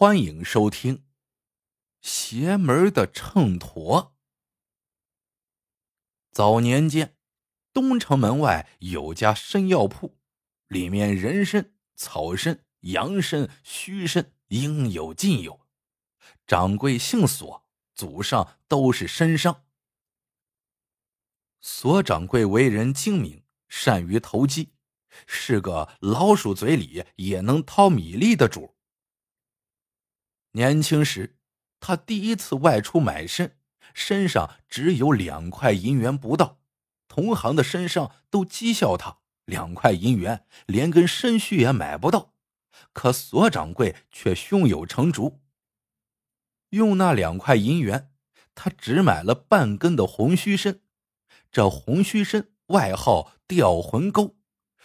欢迎收听《邪门的秤砣》。早年间，东城门外有家参药铺，里面人参、草参、羊参、须参应有尽有。掌柜姓索，祖上都是参商。索掌柜为人精明，善于投机，是个老鼠嘴里也能掏米粒的主。年轻时，他第一次外出买参，身上只有两块银元不到，同行的身上都讥笑他两块银元连根参须也买不到，可索掌柜却胸有成竹。用那两块银元，他只买了半根的红须参，这红须参外号吊魂钩，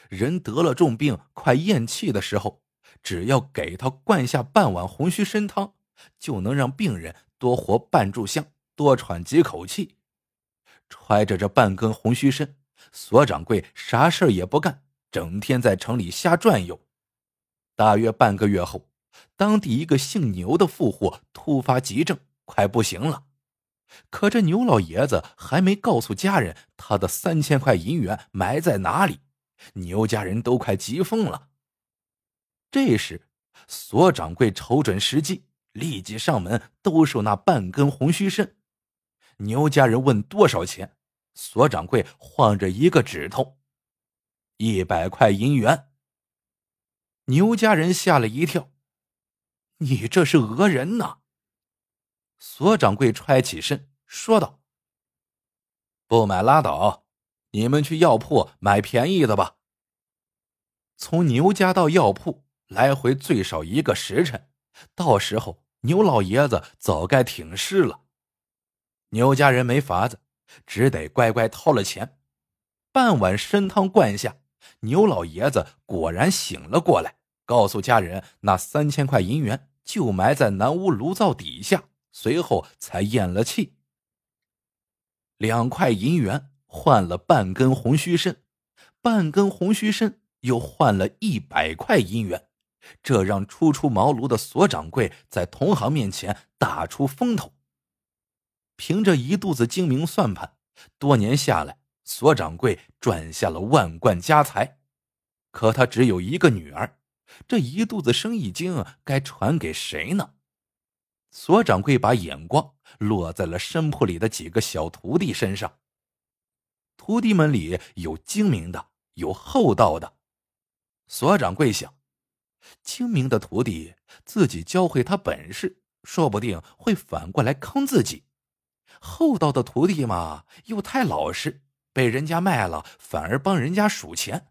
人得了重病快咽气的时候。只要给他灌下半碗红须参汤，就能让病人多活半炷香，多喘几口气。揣着这半根红须参，索掌柜啥事也不干，整天在城里瞎转悠。大约半个月后，当地一个姓牛的富户突发急症，快不行了。可这牛老爷子还没告诉家人他的三千块银元埋在哪里，牛家人都快急疯了。这时，索掌柜瞅准时机，立即上门兜售那半根红须参。牛家人问多少钱，索掌柜晃着一个指头：“一百块银元。”牛家人吓了一跳：“你这是讹人呐！”索掌柜揣起身说道：“不买拉倒，你们去药铺买便宜的吧。”从牛家到药铺。来回最少一个时辰，到时候牛老爷子早该挺尸了。牛家人没法子，只得乖乖掏了钱。半碗参汤灌下，牛老爷子果然醒了过来，告诉家人那三千块银元就埋在南屋炉灶底下，随后才咽了气。两块银元换了半根红须参，半根红须参又换了一百块银元。这让初出茅庐的索掌柜在同行面前打出风头。凭着一肚子精明算盘，多年下来，索掌柜赚下了万贯家财。可他只有一个女儿，这一肚子生意经该传给谁呢？索掌柜把眼光落在了参铺里的几个小徒弟身上。徒弟们里有精明的，有厚道的。索掌柜想。精明的徒弟自己教会他本事，说不定会反过来坑自己；厚道的徒弟嘛，又太老实，被人家卖了反而帮人家数钱。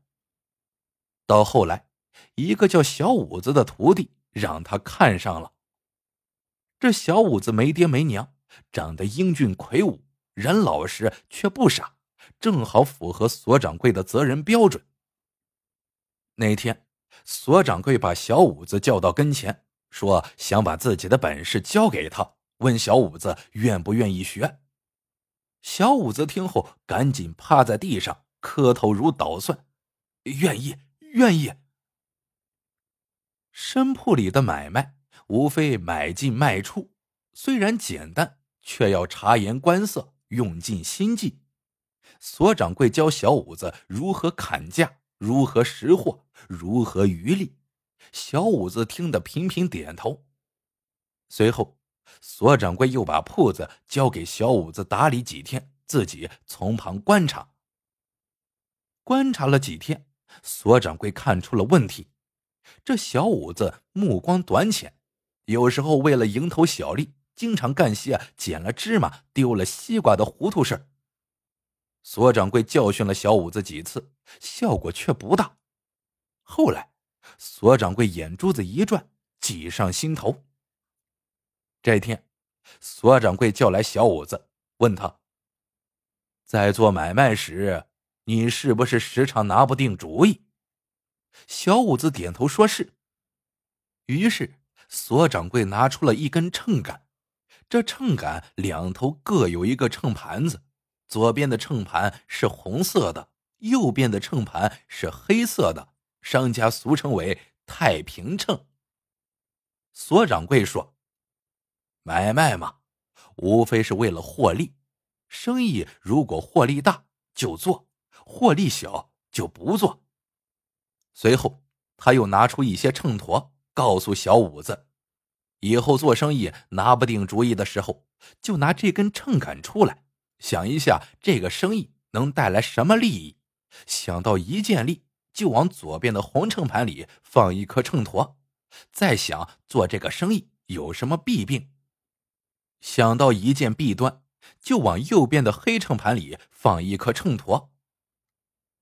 到后来，一个叫小五子的徒弟让他看上了。这小五子没爹没娘，长得英俊魁梧，人老实却不傻，正好符合所掌柜的责任标准。那天。索掌柜把小五子叫到跟前，说想把自己的本事教给他，问小五子愿不愿意学。小五子听后，赶紧趴在地上磕头如捣蒜：“愿意，愿意。”参铺里的买卖无非买进卖出，虽然简单，却要察言观色，用尽心计。索掌柜教小五子如何砍价。如何识货？如何渔利？小五子听得频频点头。随后，索掌柜又把铺子交给小五子打理几天，自己从旁观察。观察了几天，索掌柜看出了问题：这小五子目光短浅，有时候为了蝇头小利，经常干些捡了芝麻丢了西瓜的糊涂事。索掌柜教训了小五子几次，效果却不大。后来，索掌柜眼珠子一转，计上心头。这天，索掌柜叫来小五子，问他：“在做买卖时，你是不是时常拿不定主意？”小五子点头说是。于是，索掌柜拿出了一根秤杆，这秤杆两头各有一个秤盘子。左边的秤盘是红色的，右边的秤盘是黑色的，商家俗称为太平秤。所掌柜说：“买卖嘛，无非是为了获利。生意如果获利大就做，获利小就不做。”随后，他又拿出一些秤砣，告诉小五子：“以后做生意拿不定主意的时候，就拿这根秤杆出来，想一下这个生意能带来什么利益。想到一件利，就往左边的红秤盘里放一颗秤砣。再想做这个生意有什么弊病，想到一件弊端，就往右边的黑秤盘里放一颗秤砣。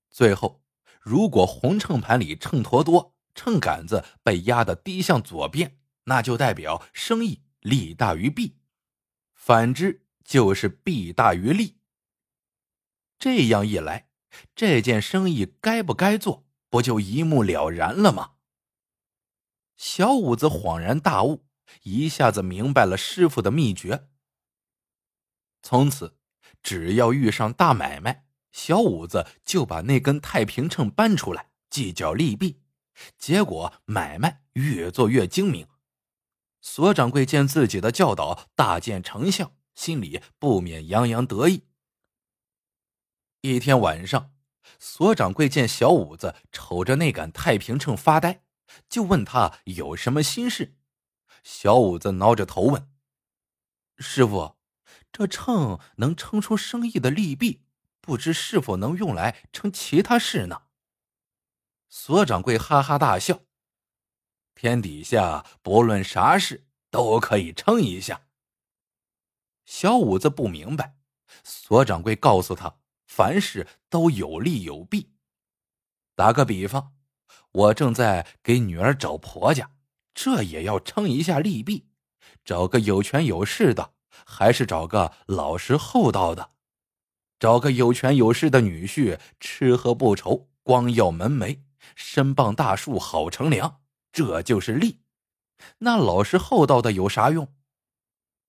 最后。如果红秤盘里秤砣多，秤杆子被压得低向左边，那就代表生意利大于弊；反之就是弊大于利。这样一来，这件生意该不该做，不就一目了然了吗？小五子恍然大悟，一下子明白了师傅的秘诀。从此，只要遇上大买卖。小五子就把那根太平秤搬出来计较利弊，结果买卖越做越精明。索掌柜见自己的教导大见成效，心里不免洋洋得意。一天晚上，索掌柜见小五子瞅着那杆太平秤发呆，就问他有什么心事。小五子挠着头问：“师傅，这秤能称出生意的利弊？”不知是否能用来称其他事呢？索掌柜哈哈大笑：“天底下不论啥事都可以称一下。”小五子不明白，索掌柜告诉他：“凡事都有利有弊。打个比方，我正在给女儿找婆家，这也要称一下利弊，找个有权有势的，还是找个老实厚道的？”找个有权有势的女婿，吃喝不愁，光耀门楣，身傍大树好乘凉，这就是利。那老实厚道的有啥用？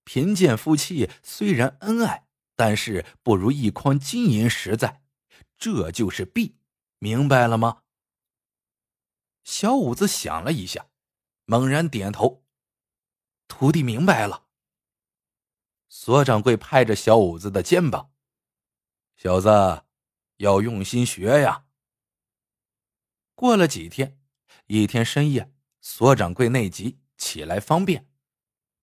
贫贱夫妻虽然恩爱，但是不如一筐金银实在，这就是弊。明白了吗？小五子想了一下，猛然点头：“徒弟明白了。”索掌柜拍着小五子的肩膀。小子，要用心学呀。过了几天，一天深夜，索掌柜内急，起来方便，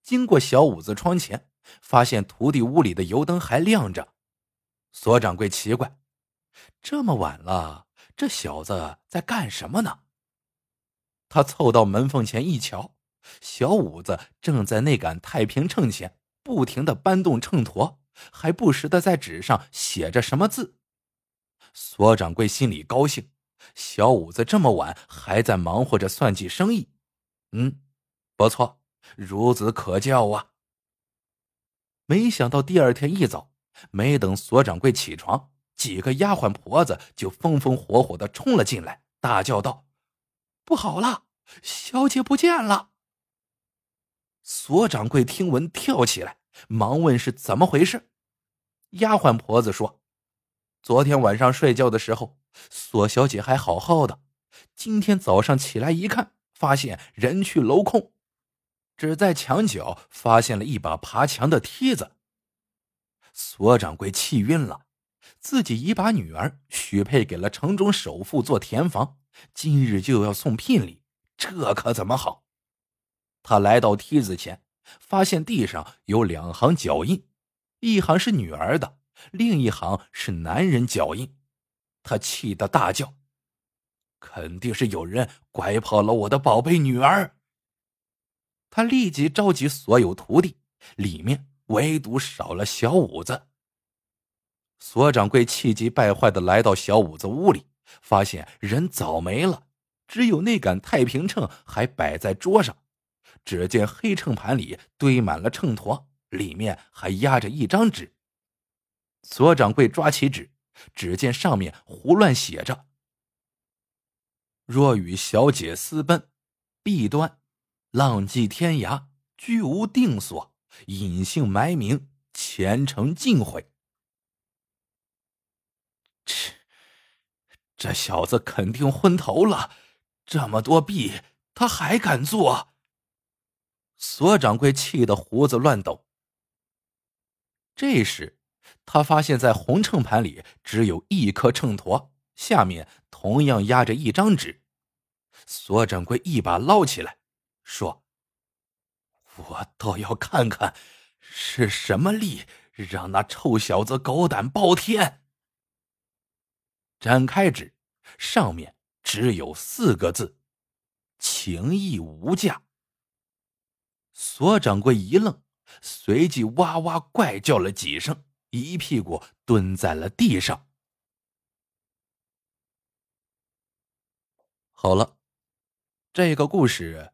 经过小五子窗前，发现徒弟屋里的油灯还亮着。索掌柜奇怪，这么晚了，这小子在干什么呢？他凑到门缝前一瞧，小五子正在那杆太平秤前，不停的搬动秤砣。还不时的在纸上写着什么字，索掌柜心里高兴，小五子这么晚还在忙活着算计生意，嗯，不错，孺子可教啊。没想到第二天一早，没等索掌柜起床，几个丫鬟婆子就风风火火的冲了进来，大叫道：“不好了，小姐不见了！”索掌柜听闻，跳起来，忙问是怎么回事。丫鬟婆子说：“昨天晚上睡觉的时候，索小姐还好好的。今天早上起来一看，发现人去楼空，只在墙角发现了一把爬墙的梯子。”索掌柜气晕了，自己已把女儿许配给了城中首富做田房，今日就要送聘礼，这可怎么好？他来到梯子前，发现地上有两行脚印。一行是女儿的，另一行是男人脚印。他气得大叫：“肯定是有人拐跑了我的宝贝女儿！”他立即召集所有徒弟，里面唯独少了小五子。索掌柜气急败坏的来到小五子屋里，发现人早没了，只有那杆太平秤还摆在桌上。只见黑秤盘里堆满了秤砣。里面还压着一张纸。所掌柜抓起纸，只见上面胡乱写着：“若与小姐私奔，弊端，浪迹天涯，居无定所，隐姓埋名，前程尽毁。”切，这小子肯定昏头了！这么多币，他还敢做？索掌柜气得胡子乱抖。这时，他发现，在红秤盘里只有一颗秤砣，下面同样压着一张纸。索掌柜一把捞起来，说：“我倒要看看，是什么力让那臭小子狗胆包天。”展开纸，上面只有四个字：“情义无价。”索掌柜一愣，随即哇哇怪叫了几声，一屁股蹲在了地上。好了。这个故事